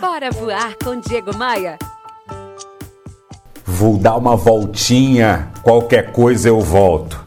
Bora voar com Diego Maia. Vou dar uma voltinha, qualquer coisa eu volto.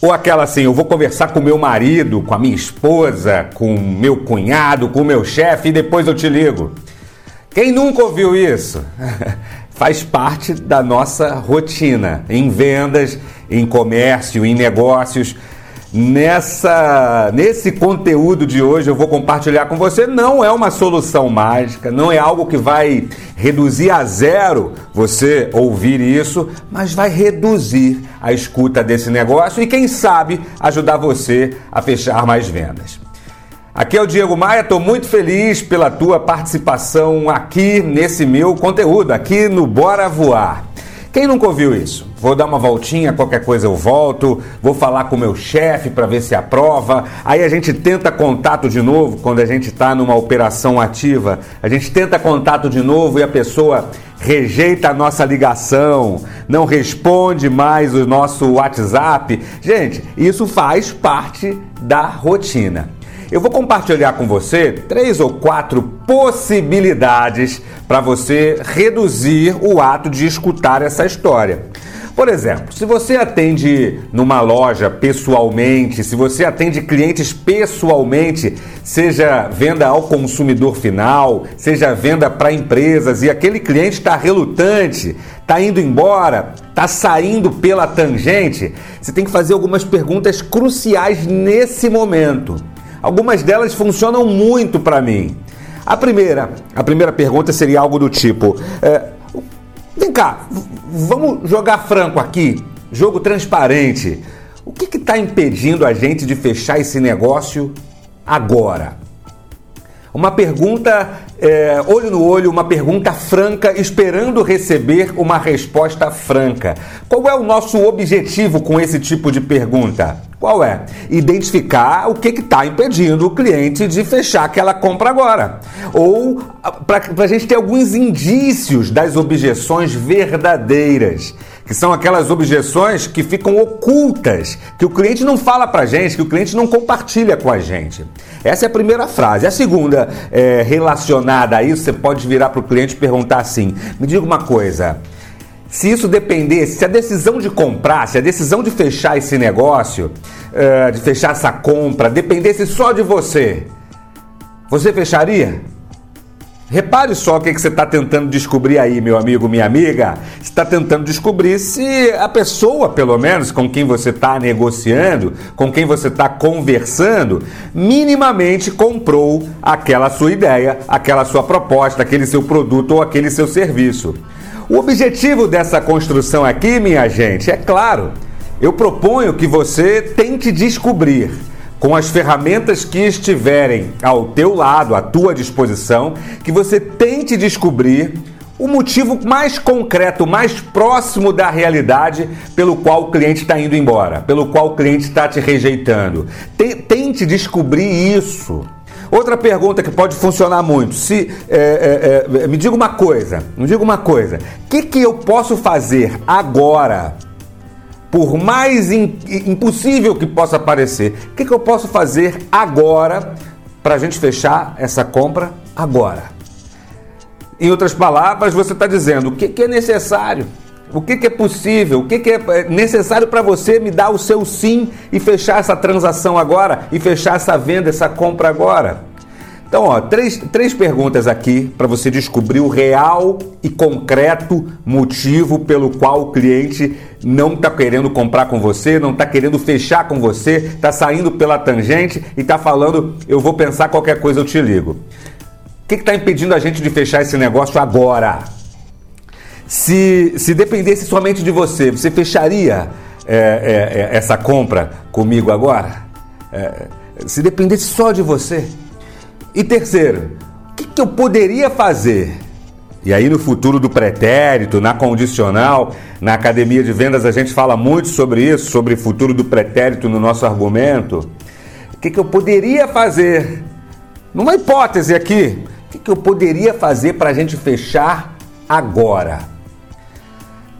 Ou aquela assim, eu vou conversar com meu marido, com a minha esposa, com meu cunhado, com meu chefe e depois eu te ligo. Quem nunca ouviu isso? Faz parte da nossa rotina em vendas, em comércio, em negócios. Nessa, nesse conteúdo de hoje eu vou compartilhar com você. Não é uma solução mágica, não é algo que vai reduzir a zero você ouvir isso, mas vai reduzir a escuta desse negócio e, quem sabe, ajudar você a fechar mais vendas. Aqui é o Diego Maia, estou muito feliz pela tua participação aqui nesse meu conteúdo, aqui no Bora Voar. Quem nunca ouviu isso? Vou dar uma voltinha, qualquer coisa eu volto, vou falar com o meu chefe para ver se aprova. Aí a gente tenta contato de novo quando a gente está numa operação ativa. A gente tenta contato de novo e a pessoa rejeita a nossa ligação, não responde mais o nosso WhatsApp. Gente, isso faz parte da rotina. Eu vou compartilhar com você três ou quatro possibilidades para você reduzir o ato de escutar essa história. Por exemplo, se você atende numa loja pessoalmente, se você atende clientes pessoalmente, seja venda ao consumidor final, seja venda para empresas e aquele cliente está relutante, está indo embora, está saindo pela tangente, você tem que fazer algumas perguntas cruciais nesse momento. Algumas delas funcionam muito para mim. A primeira, a primeira pergunta seria algo do tipo: é, vem cá, vamos jogar franco aqui, jogo transparente. O que está impedindo a gente de fechar esse negócio agora? Uma pergunta é, olho no olho, uma pergunta franca, esperando receber uma resposta franca. Qual é o nosso objetivo com esse tipo de pergunta? Qual é? Identificar o que está impedindo o cliente de fechar aquela compra agora. Ou para a gente ter alguns indícios das objeções verdadeiras que são aquelas objeções que ficam ocultas, que o cliente não fala para gente, que o cliente não compartilha com a gente. Essa é a primeira frase. A segunda, é, relacionada a isso, você pode virar para o cliente e perguntar assim: me diga uma coisa. Se isso dependesse, se a decisão de comprar, se a decisão de fechar esse negócio, uh, de fechar essa compra, dependesse só de você, você fecharia? Repare só o que, que você está tentando descobrir aí, meu amigo, minha amiga. Você está tentando descobrir se a pessoa, pelo menos, com quem você está negociando, com quem você está conversando, minimamente comprou aquela sua ideia, aquela sua proposta, aquele seu produto ou aquele seu serviço. O objetivo dessa construção aqui, minha gente, é claro. Eu proponho que você tente descobrir com as ferramentas que estiverem ao teu lado, à tua disposição, que você tente descobrir o motivo mais concreto, mais próximo da realidade pelo qual o cliente está indo embora, pelo qual o cliente está te rejeitando. Tente descobrir isso. Outra pergunta que pode funcionar muito: se é, é, é, me diga uma coisa, me diga uma coisa, o que, que eu posso fazer agora? Por mais impossível que possa parecer, o que, que eu posso fazer agora para a gente fechar essa compra agora? Em outras palavras, você está dizendo o que, que é necessário, o que, que é possível, o que, que é necessário para você me dar o seu sim e fechar essa transação agora e fechar essa venda, essa compra agora. Então, ó, três, três perguntas aqui para você descobrir o real e concreto motivo pelo qual o cliente não está querendo comprar com você, não está querendo fechar com você, está saindo pela tangente e está falando: eu vou pensar qualquer coisa, eu te ligo. O que está impedindo a gente de fechar esse negócio agora? Se, se dependesse somente de você, você fecharia é, é, é essa compra comigo agora? É, se dependesse só de você? E terceiro, o que, que eu poderia fazer? E aí, no futuro do pretérito, na condicional, na academia de vendas, a gente fala muito sobre isso, sobre o futuro do pretérito no nosso argumento. O que, que eu poderia fazer? Numa hipótese aqui, o que, que eu poderia fazer para a gente fechar agora?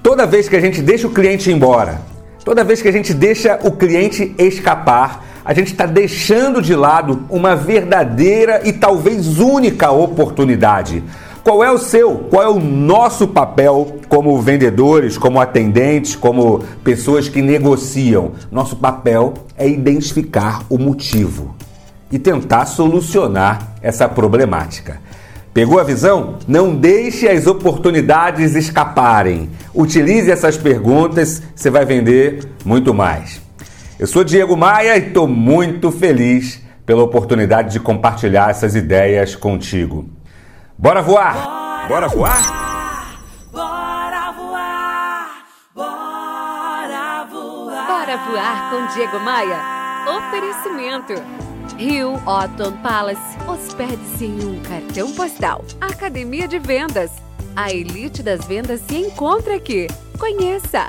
Toda vez que a gente deixa o cliente embora, toda vez que a gente deixa o cliente escapar, a gente está deixando de lado uma verdadeira e talvez única oportunidade. Qual é o seu? Qual é o nosso papel como vendedores, como atendentes, como pessoas que negociam? Nosso papel é identificar o motivo e tentar solucionar essa problemática. Pegou a visão? Não deixe as oportunidades escaparem. Utilize essas perguntas, você vai vender muito mais. Eu sou Diego Maia e estou muito feliz pela oportunidade de compartilhar essas ideias contigo. Bora voar? Bora, voar? Bora voar! Bora voar! Bora voar com Diego Maia. Oferecimento. Rio Otton Palace. Hospede-se em um cartão postal. Academia de Vendas. A elite das vendas se encontra aqui. Conheça!